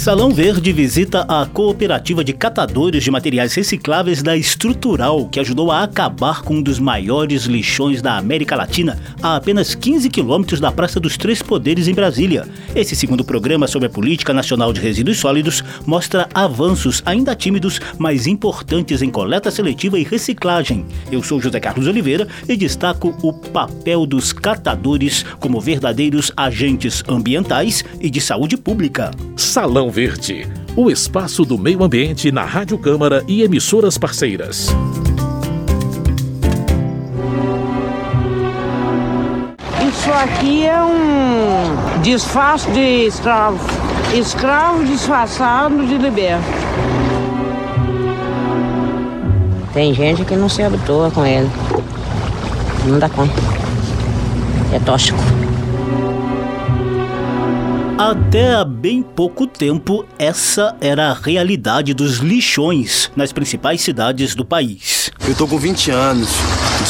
Salão Verde visita a cooperativa de catadores de materiais recicláveis da Estrutural, que ajudou a acabar com um dos maiores lixões da América Latina, a apenas 15 quilômetros da Praça dos Três Poderes, em Brasília. Esse segundo programa sobre a Política Nacional de Resíduos Sólidos mostra avanços ainda tímidos, mas importantes em coleta seletiva e reciclagem. Eu sou José Carlos Oliveira e destaco o papel dos catadores como verdadeiros agentes ambientais e de saúde pública. Salão Verde, o espaço do meio ambiente na Rádio Câmara e emissoras parceiras. Isso aqui é um disfarce de escravo. Escravo disfarçado de liberto. Tem gente que não se habitua com ele. Não dá conta. É tóxico. Até há bem pouco tempo, essa era a realidade dos lixões nas principais cidades do país. Eu tô com 20 anos,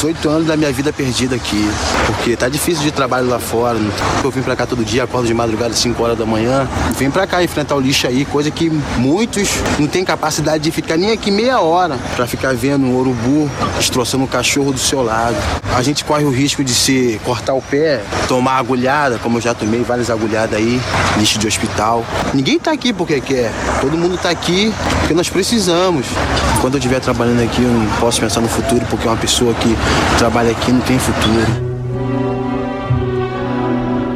18 anos da minha vida perdida aqui, porque tá difícil de trabalho lá fora. Eu vim pra cá todo dia, acordo de madrugada às 5 horas da manhã, vim pra cá enfrentar o lixo aí, coisa que muitos não têm capacidade de ficar nem aqui meia hora pra ficar vendo um urubu destroçando um cachorro do seu lado. A gente corre o risco de se cortar o pé, tomar agulhada, como eu já tomei várias agulhadas aí, lixo de hospital. Ninguém tá aqui porque quer, todo mundo tá aqui porque nós precisamos. Quando eu estiver trabalhando aqui, eu não posso pensar no futuro porque uma pessoa que trabalha aqui não tem futuro.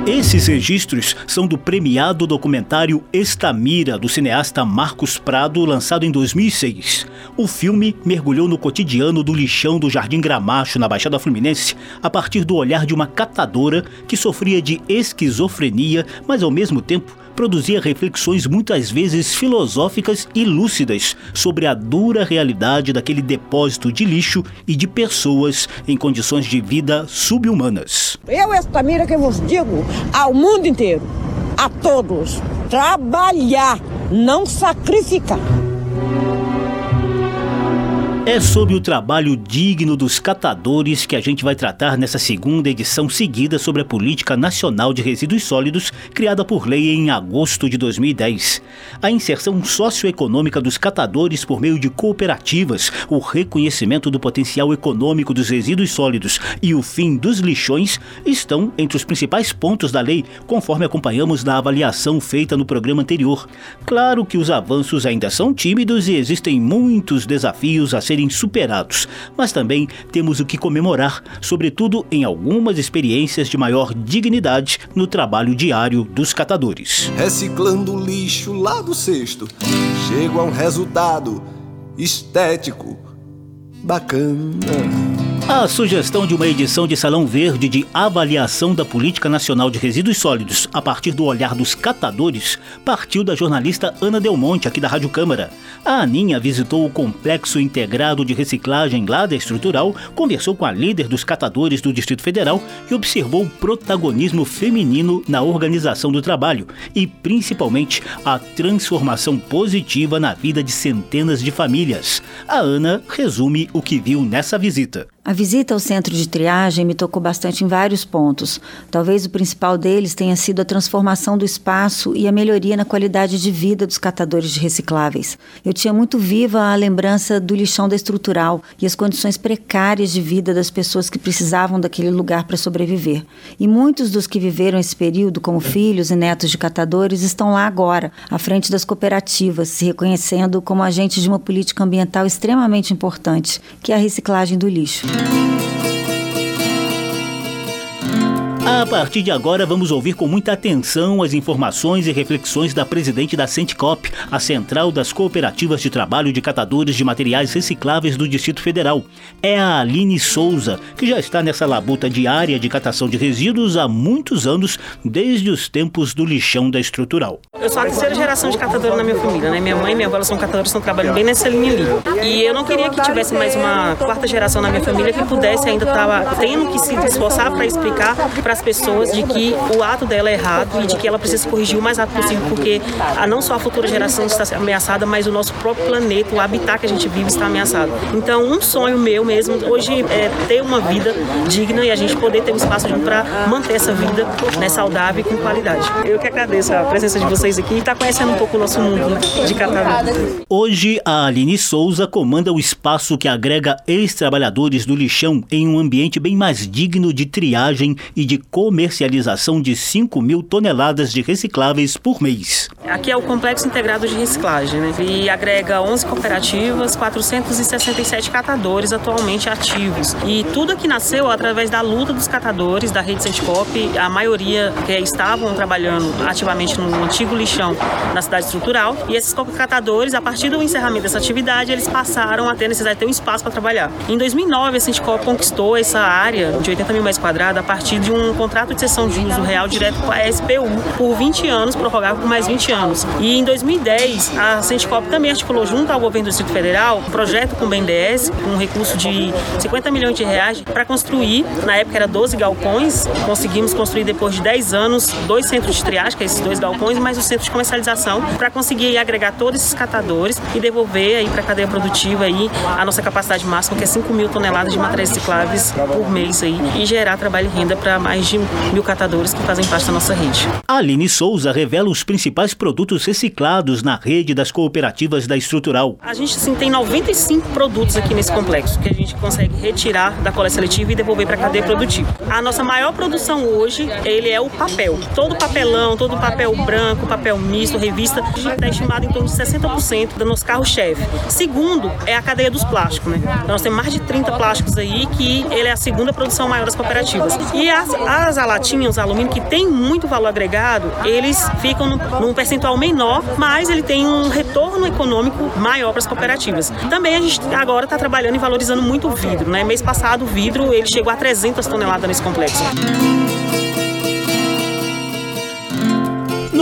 Esses registros são do premiado documentário Estamira, do cineasta Marcos Prado, lançado em 2006. O filme mergulhou no cotidiano do lixão do Jardim Gramacho, na Baixada Fluminense, a partir do olhar de uma catadora que sofria de esquizofrenia, mas ao mesmo tempo produzia reflexões muitas vezes filosóficas e lúcidas sobre a dura realidade daquele depósito de lixo e de pessoas em condições de vida subhumanas. Eu, Estamira, que vos digo ao mundo inteiro, a todos, trabalhar, não sacrificar. É sobre o trabalho digno dos catadores que a gente vai tratar nessa segunda edição seguida sobre a Política Nacional de Resíduos Sólidos, criada por lei em agosto de 2010. A inserção socioeconômica dos catadores por meio de cooperativas, o reconhecimento do potencial econômico dos resíduos sólidos e o fim dos lixões estão entre os principais pontos da lei, conforme acompanhamos na avaliação feita no programa anterior. Claro que os avanços ainda são tímidos e existem muitos desafios a serem superados, mas também temos o que comemorar, sobretudo em algumas experiências de maior dignidade no trabalho diário dos catadores. Reciclando lixo lá do cesto, chego a um resultado estético bacana. A sugestão de uma edição de Salão Verde de avaliação da política nacional de resíduos sólidos a partir do olhar dos catadores partiu da jornalista Ana Del Monte, aqui da Rádio Câmara. A Aninha visitou o complexo integrado de reciclagem lá da Estrutural, conversou com a líder dos catadores do Distrito Federal e observou o protagonismo feminino na organização do trabalho e, principalmente, a transformação positiva na vida de centenas de famílias. A Ana resume o que viu nessa visita. A visita ao centro de triagem me tocou bastante em vários pontos. Talvez o principal deles tenha sido a transformação do espaço e a melhoria na qualidade de vida dos catadores de recicláveis. Eu tinha muito viva a lembrança do lixão da estrutural e as condições precárias de vida das pessoas que precisavam daquele lugar para sobreviver. E muitos dos que viveram esse período como filhos e netos de catadores estão lá agora, à frente das cooperativas, se reconhecendo como agentes de uma política ambiental extremamente importante, que é a reciclagem do lixo. A partir de agora, vamos ouvir com muita atenção as informações e reflexões da presidente da Centicop, a Central das Cooperativas de Trabalho de Catadores de Materiais Recicláveis do Distrito Federal. É a Aline Souza, que já está nessa labuta diária de catação de resíduos há muitos anos, desde os tempos do lixão da estrutural. Eu sou a terceira geração de catadora na minha família, né? Minha mãe e minha avó são catadoras, estão trabalhando bem nessa linha ali. E eu não queria que tivesse mais uma quarta geração na minha família que pudesse ainda estar tendo que se esforçar para explicar para as pessoas de que o ato dela é errado e de que ela precisa corrigir o mais rápido possível, porque a, não só a futura geração está ameaçada, mas o nosso próprio planeta, o habitat que a gente vive está ameaçado. Então, um sonho meu mesmo hoje é ter uma vida digna e a gente poder ter um espaço para manter essa vida né, saudável e com qualidade. Eu que agradeço a presença de vocês vocês aqui e estar tá conhecendo um pouco o nosso mundo né, de catador. Hoje, a Aline Souza comanda o espaço que agrega ex-trabalhadores do lixão em um ambiente bem mais digno de triagem e de comercialização de 5 mil toneladas de recicláveis por mês. Aqui é o Complexo Integrado de Reciclagem, né? E agrega 11 cooperativas, 467 catadores atualmente ativos. E tudo aqui nasceu através da luta dos catadores da rede Centicop, a maioria que estavam trabalhando ativamente no antigo lixão na cidade estrutural. E esses catadores, a partir do encerramento dessa atividade, eles passaram a ter necessidade de ter um espaço para trabalhar. Em 2009, a Centicop conquistou essa área de 80 mil metros quadrados a partir de um contrato de cessão de uso real direto com a SPU por 20 anos, prorrogável por mais 20 anos. E em 2010, a Centicop também articulou junto ao governo do Distrito Federal um projeto com o BNDES, com um recurso de 50 milhões de reais para construir, na época era 12 galpões, conseguimos construir depois de 10 anos dois centros de triagem, que é esses dois galpões, mais o centro de comercialização, para conseguir agregar todos esses catadores e devolver aí para a cadeia produtiva aí a nossa capacidade máxima, que é 5 mil toneladas de materiais recicláveis por mês aí, e gerar trabalho e renda para mais de mil catadores que fazem parte da nossa rede. Aline Souza revela os principais produtos reciclados na rede das cooperativas da Estrutural. A gente sim, tem 95 produtos aqui nesse complexo que a gente consegue retirar da coleta seletiva e devolver para a cadeia produtiva. A nossa maior produção hoje, ele é o papel. Todo papelão, todo papel branco, papel misto, revista, está estimado em torno de 60% do nosso carro-chefe. Segundo, é a cadeia dos plásticos, né? Então, nós temos mais de 30 plásticos aí que ele é a segunda produção maior das cooperativas. E as, as latinhas, os alumínio, que tem muito valor agregado, eles ficam num, num percentual menor, mas ele tem um retorno econômico maior para as cooperativas. Também a gente agora está trabalhando e valorizando muito o vidro, né? Mês passado o vidro ele chegou a 300 toneladas nesse complexo.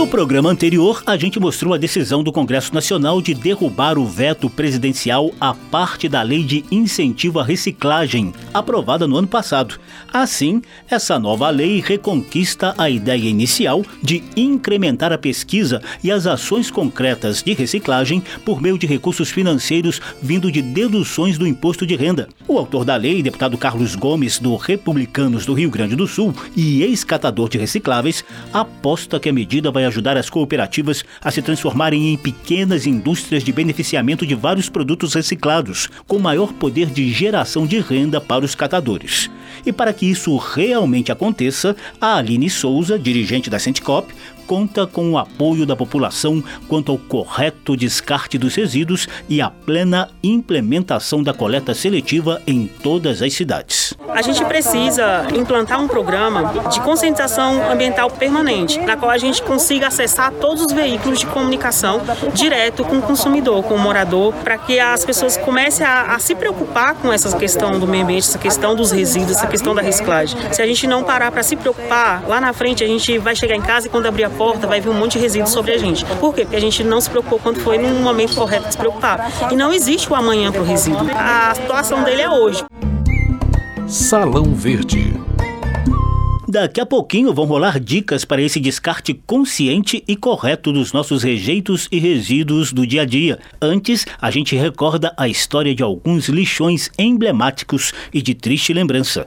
No programa anterior, a gente mostrou a decisão do Congresso Nacional de derrubar o veto presidencial à parte da Lei de Incentivo à Reciclagem, aprovada no ano passado. Assim, essa nova lei reconquista a ideia inicial de incrementar a pesquisa e as ações concretas de reciclagem por meio de recursos financeiros vindo de deduções do imposto de renda. O autor da lei, deputado Carlos Gomes, do Republicanos do Rio Grande do Sul e ex-catador de recicláveis, aposta que a medida vai ajudar as cooperativas a se transformarem em pequenas indústrias de beneficiamento de vários produtos reciclados, com maior poder de geração de renda para os catadores. E para que isso realmente aconteça, a Aline Souza, dirigente da Centicop, conta com o apoio da população quanto ao correto descarte dos resíduos e a plena implementação da coleta seletiva em todas as cidades. A gente precisa implantar um programa de conscientização ambiental permanente, na qual a gente consiga acessar todos os veículos de comunicação direto com o consumidor, com o morador, para que as pessoas comecem a, a se preocupar com essa questão do meio ambiente, essa questão dos resíduos, essa questão da reciclagem. Se a gente não parar para se preocupar, lá na frente a gente vai chegar em casa e quando abrir a porta vai vir um monte de resíduos sobre a gente. Por quê? Porque a gente não se preocupou quando foi no momento correto de se preocupar. E não existe o amanhã para o resíduo. A situação dele é hoje. Salão Verde. Daqui a pouquinho vão rolar dicas para esse descarte consciente e correto dos nossos rejeitos e resíduos do dia a dia. Antes, a gente recorda a história de alguns lixões emblemáticos e de triste lembrança.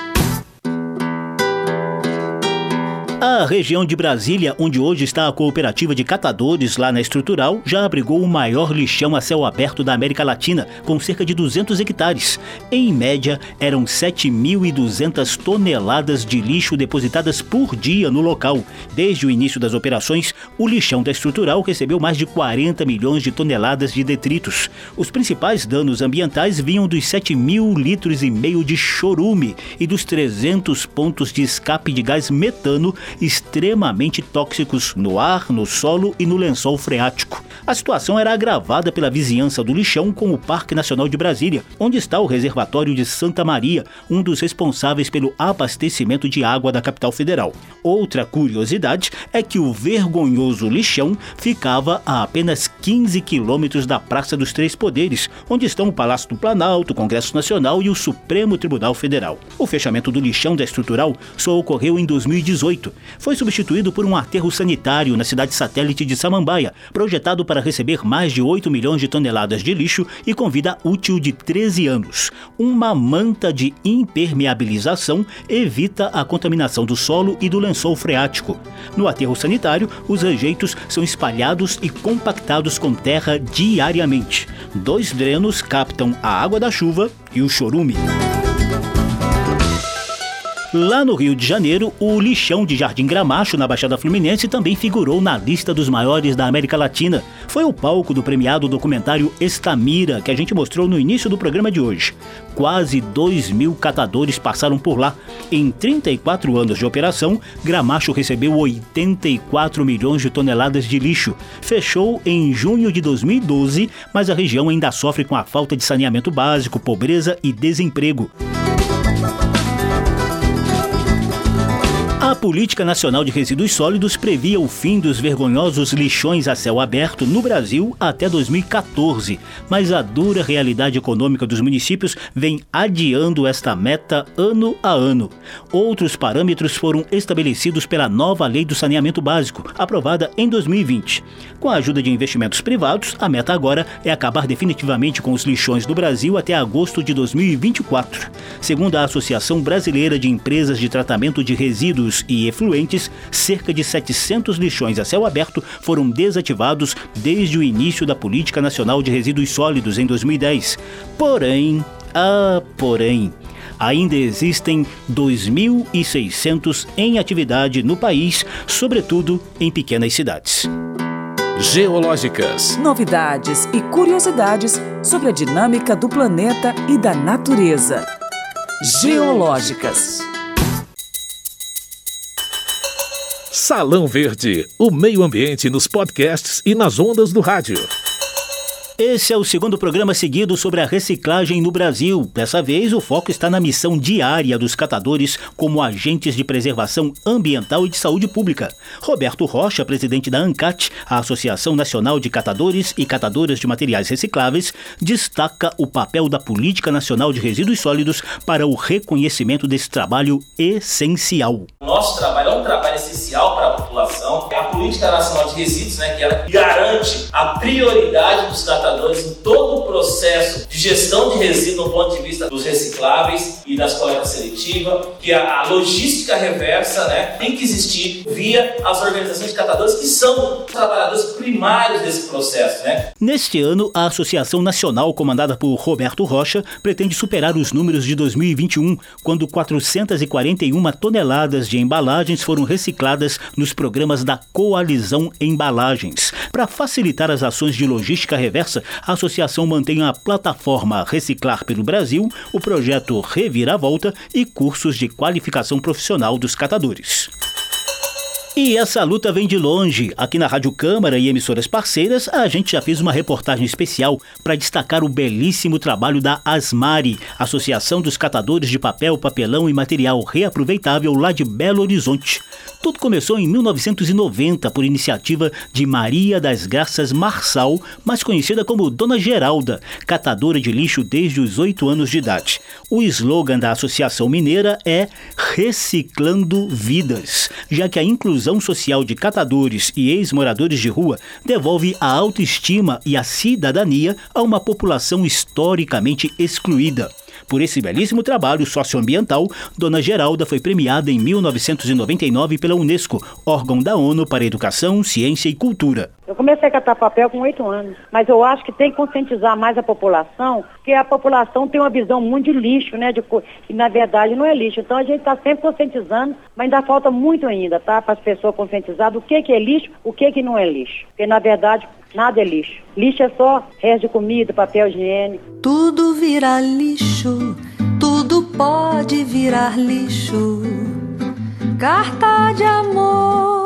A região de Brasília, onde hoje está a cooperativa de catadores lá na estrutural, já abrigou o maior lixão a céu aberto da América Latina, com cerca de 200 hectares. Em média, eram 7.200 toneladas de lixo depositadas por dia no local. Desde o início das operações, o lixão da estrutural recebeu mais de 40 milhões de toneladas de detritos. Os principais danos ambientais vinham dos 7 mil litros e meio de chorume e dos 300 pontos de escape de gás metano extremamente tóxicos no ar, no solo e no lençol freático. A situação era agravada pela vizinhança do lixão com o Parque Nacional de Brasília, onde está o reservatório de Santa Maria, um dos responsáveis pelo abastecimento de água da capital federal. Outra curiosidade é que o vergonhoso lixão ficava a apenas 15 quilômetros da Praça dos Três Poderes, onde estão o Palácio do Planalto, o Congresso Nacional e o Supremo Tribunal Federal. O fechamento do lixão da estrutural só ocorreu em 2018 foi substituído por um aterro sanitário na cidade satélite de Samambaia, projetado para receber mais de 8 milhões de toneladas de lixo e com vida útil de 13 anos. Uma manta de impermeabilização evita a contaminação do solo e do lençol freático. No aterro sanitário, os rejeitos são espalhados e compactados com terra diariamente. Dois drenos captam a água da chuva e o chorume. Lá no Rio de Janeiro, o lixão de Jardim Gramacho, na Baixada Fluminense, também figurou na lista dos maiores da América Latina. Foi o palco do premiado documentário Estamira, que a gente mostrou no início do programa de hoje. Quase 2 mil catadores passaram por lá. Em 34 anos de operação, Gramacho recebeu 84 milhões de toneladas de lixo. Fechou em junho de 2012, mas a região ainda sofre com a falta de saneamento básico, pobreza e desemprego. Política Nacional de Resíduos Sólidos previa o fim dos vergonhosos lixões a céu aberto no Brasil até 2014, mas a dura realidade econômica dos municípios vem adiando esta meta ano a ano. Outros parâmetros foram estabelecidos pela nova Lei do Saneamento Básico, aprovada em 2020. Com a ajuda de investimentos privados, a meta agora é acabar definitivamente com os lixões do Brasil até agosto de 2024. Segundo a Associação Brasileira de Empresas de Tratamento de Resíduos e efluentes, cerca de 700 lixões a céu aberto foram desativados desde o início da Política Nacional de Resíduos Sólidos em 2010. Porém, ah, porém, ainda existem 2.600 em atividade no país, sobretudo em pequenas cidades. Geológicas. Novidades e curiosidades sobre a dinâmica do planeta e da natureza. Geológicas. Salão Verde, o meio ambiente nos podcasts e nas ondas do rádio. Esse é o segundo programa seguido sobre a reciclagem no Brasil. Dessa vez, o foco está na missão diária dos catadores como agentes de preservação ambiental e de saúde pública. Roberto Rocha, presidente da ANCAT, a Associação Nacional de Catadores e Catadoras de Materiais Recicláveis, destaca o papel da Política Nacional de Resíduos Sólidos para o reconhecimento desse trabalho essencial. Nosso trabalho é um trabalho essencial para a população. Política Nacional de Resíduos, né, que ela garante a prioridade dos catadores em todo o processo de gestão de resíduos do ponto de vista dos recicláveis e das coletas seletivas, que a, a logística reversa né, tem que existir via as organizações de catadores que são trabalhadores primários desse processo. Né? Neste ano, a Associação Nacional, comandada por Roberto Rocha, pretende superar os números de 2021, quando 441 toneladas de embalagens foram recicladas nos programas da Coalizão Embalagens. Para facilitar as ações de logística reversa, a associação mantém a plataforma Reciclar pelo Brasil, o projeto Reviravolta e cursos de qualificação profissional dos catadores. E essa luta vem de longe. Aqui na Rádio Câmara e emissoras parceiras, a gente já fez uma reportagem especial para destacar o belíssimo trabalho da Asmari, Associação dos Catadores de Papel, Papelão e Material Reaproveitável lá de Belo Horizonte. Tudo começou em 1990 por iniciativa de Maria das Graças Marçal, mais conhecida como Dona Geralda, catadora de lixo desde os 8 anos de idade. O slogan da Associação Mineira é Reciclando Vidas, já que a inclusão inclusão social de catadores e ex-moradores de rua devolve a autoestima e a cidadania a uma população historicamente excluída. Por esse belíssimo trabalho socioambiental, Dona Geralda foi premiada em 1999 pela Unesco, órgão da ONU para Educação, Ciência e Cultura. Eu comecei a catar papel com oito anos, mas eu acho que tem que conscientizar mais a população, porque a população tem uma visão muito de lixo, né? De, que na verdade não é lixo. Então a gente está sempre conscientizando, mas ainda falta muito ainda, tá? Para as pessoas conscientizar do que, que é lixo, o que, que não é lixo. Porque na verdade nada é lixo. Lixo é só resto de comida, papel higiênico. Tudo vira lixo, tudo pode virar lixo. Carta de amor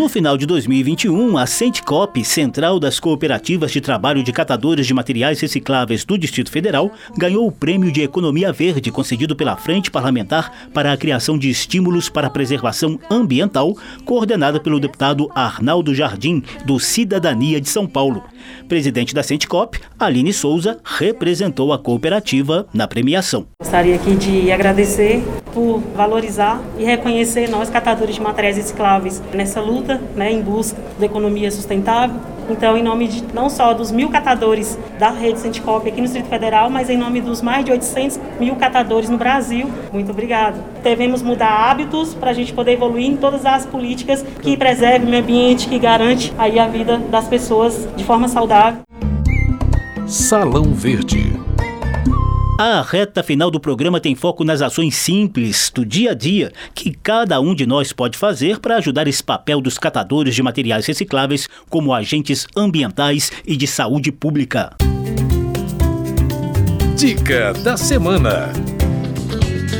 No final de 2021, a Centcop, Central das Cooperativas de Trabalho de Catadores de Materiais Recicláveis do Distrito Federal, ganhou o Prêmio de Economia Verde concedido pela Frente Parlamentar para a criação de estímulos para a preservação ambiental, coordenada pelo deputado Arnaldo Jardim, do Cidadania de São Paulo. Presidente da Centcop, Aline Souza, representou a cooperativa na premiação. Gostaria aqui de agradecer por valorizar e reconhecer nós catadores de materiais recicláveis nessa luta né, em busca da economia sustentável. Então, em nome de, não só dos mil catadores da rede Centicop aqui no Distrito Federal, mas em nome dos mais de 800 mil catadores no Brasil, muito obrigado. Devemos mudar hábitos para a gente poder evoluir em todas as políticas que preservem o meio ambiente, que garante aí a vida das pessoas de forma saudável. Salão Verde. A reta final do programa tem foco nas ações simples do dia a dia que cada um de nós pode fazer para ajudar esse papel dos catadores de materiais recicláveis como agentes ambientais e de saúde pública. Dica da semana.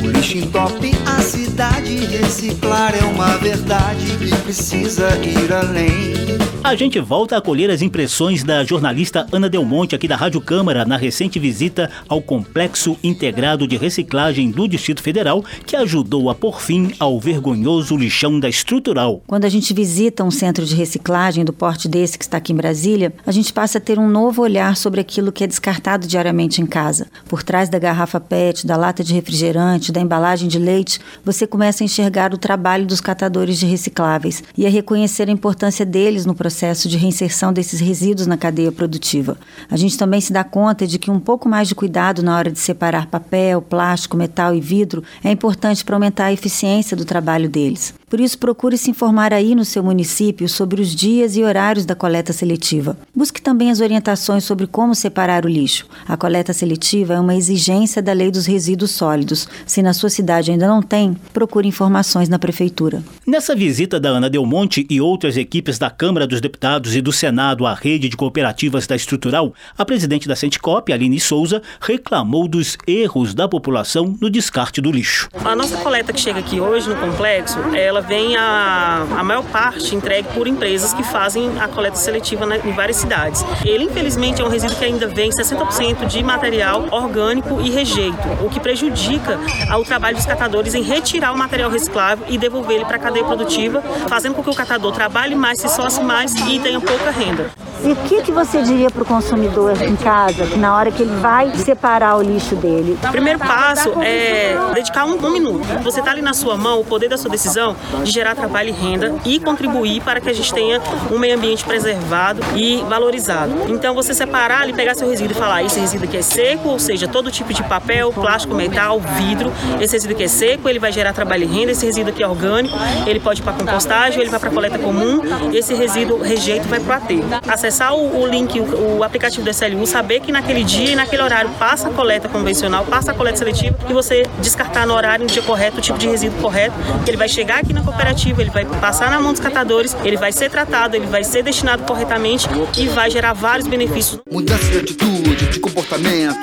O lixo entope a cidade, reciclar é uma verdade e precisa ir além. A gente volta a colher as impressões da jornalista Ana Del Monte aqui da Rádio Câmara na recente visita ao Complexo Integrado de Reciclagem do Distrito Federal, que ajudou a pôr fim ao vergonhoso lixão da estrutural. Quando a gente visita um centro de reciclagem do porte desse que está aqui em Brasília, a gente passa a ter um novo olhar sobre aquilo que é descartado diariamente em casa. Por trás da garrafa PET, da lata de refrigerante, da embalagem de leite, você começa a enxergar o trabalho dos catadores de recicláveis e a reconhecer a importância deles no processo processo de reinserção desses resíduos na cadeia produtiva. A gente também se dá conta de que um pouco mais de cuidado na hora de separar papel, plástico, metal e vidro é importante para aumentar a eficiência do trabalho deles. Por isso, procure se informar aí no seu município sobre os dias e horários da coleta seletiva. Busque também as orientações sobre como separar o lixo. A coleta seletiva é uma exigência da Lei dos Resíduos Sólidos. Se na sua cidade ainda não tem, procure informações na prefeitura. Nessa visita da Ana Del Monte e outras equipes da Câmara dos Deputados e do Senado à rede de cooperativas da Estrutural, a presidente da Centicop, Aline Souza, reclamou dos erros da população no descarte do lixo. A nossa coleta que chega aqui hoje no complexo, ela vem a, a maior parte entregue por empresas que fazem a coleta seletiva na, em várias cidades. Ele, infelizmente, é um resíduo que ainda vem 60% de material orgânico e rejeito, o que prejudica o trabalho dos catadores em retirar o material reciclável e devolver ele para a cadeia produtiva, fazendo com que o catador trabalhe mais, se esforce mais e tenha pouca renda. E o que, que você diria para o consumidor em casa, na hora que ele vai separar o lixo dele? O primeiro passo é dedicar um, um minuto. Você está ali na sua mão, o poder da sua decisão de gerar trabalho e renda e contribuir para que a gente tenha um meio ambiente preservado e valorizado. Então, você separar ali, pegar seu resíduo e falar: esse resíduo aqui é seco, ou seja, todo tipo de papel, plástico, metal, vidro. Esse resíduo aqui é seco, ele vai gerar trabalho e renda. Esse resíduo aqui é orgânico, ele pode ir para compostagem, ele vai para coleta comum. Esse resíduo rejeito vai para o aterro acessar o, o link, o, o, aplicativo do SLU, saber que naquele dia e naquele horário passa a coleta convencional, passa a coleta seletiva e você descartar no horário, no dia correto, o tipo de resíduo correto, ele vai chegar aqui na cooperativa, ele vai passar na mão dos catadores, ele vai ser tratado, ele vai ser destinado corretamente e vai gerar vários benefícios. Mudança de atitude, de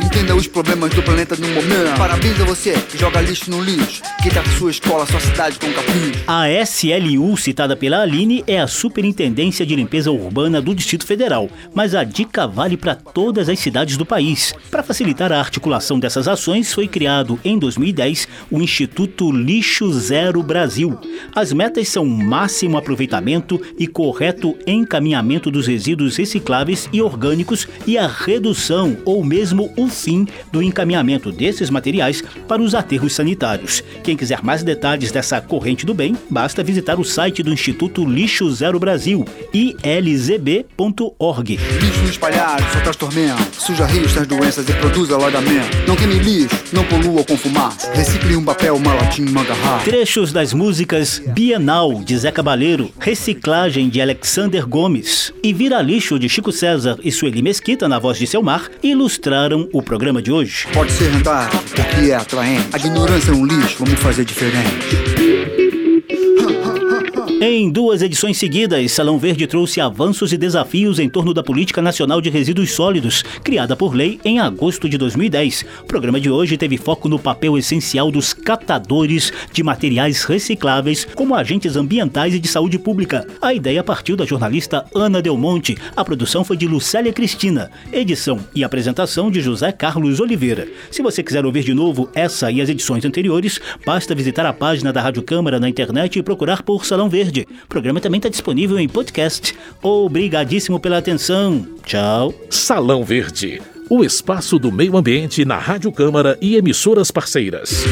entenda os problemas do planeta no momento. Parabéns a você que joga lixo no lixo, que tá sua escola, sua cidade com capricho. A SLU, citada pela Aline, é a Superintendência de Limpeza Urbana do Distrito Federal, mas a dica vale para todas as cidades do país. Para facilitar a articulação dessas ações, foi criado em 2010 o Instituto Lixo Zero Brasil. As metas são máximo aproveitamento e correto encaminhamento dos resíduos recicláveis e orgânicos e a redução ou mesmo o fim do encaminhamento desses materiais para os aterros sanitários. Quem quiser mais detalhes dessa corrente do bem, basta visitar o site do Instituto Lixo Zero Brasil, ilzb.org org. Lixo espalhado só traz tormento, suja rios, traz doenças e produz alagamento. Não queime lixo, não polua com fumaça. Recicle um papel, uma latinha, uma garrafa. Trechos das músicas Bienal, de Zé Cabaleiro, Reciclagem, de Alexander Gomes e Vira Lixo, de Chico César e Sueli Mesquita, na voz de Selmar, ilustraram o programa de hoje. Pode ser rentável, porque é atraente. A ignorância é um lixo, vamos fazer diferente. Em duas edições seguidas, Salão Verde trouxe avanços e desafios em torno da Política Nacional de Resíduos Sólidos, criada por lei em agosto de 2010. O programa de hoje teve foco no papel essencial dos catadores de materiais recicláveis como agentes ambientais e de saúde pública. A ideia partiu da jornalista Ana Del Monte. A produção foi de Lucélia Cristina. Edição e apresentação de José Carlos Oliveira. Se você quiser ouvir de novo essa e as edições anteriores, basta visitar a página da Rádio Câmara na internet e procurar por Salão Verde. Verde. O programa também está disponível em podcast. Obrigadíssimo pela atenção. Tchau. Salão Verde, o espaço do meio ambiente na Rádio Câmara e emissoras parceiras.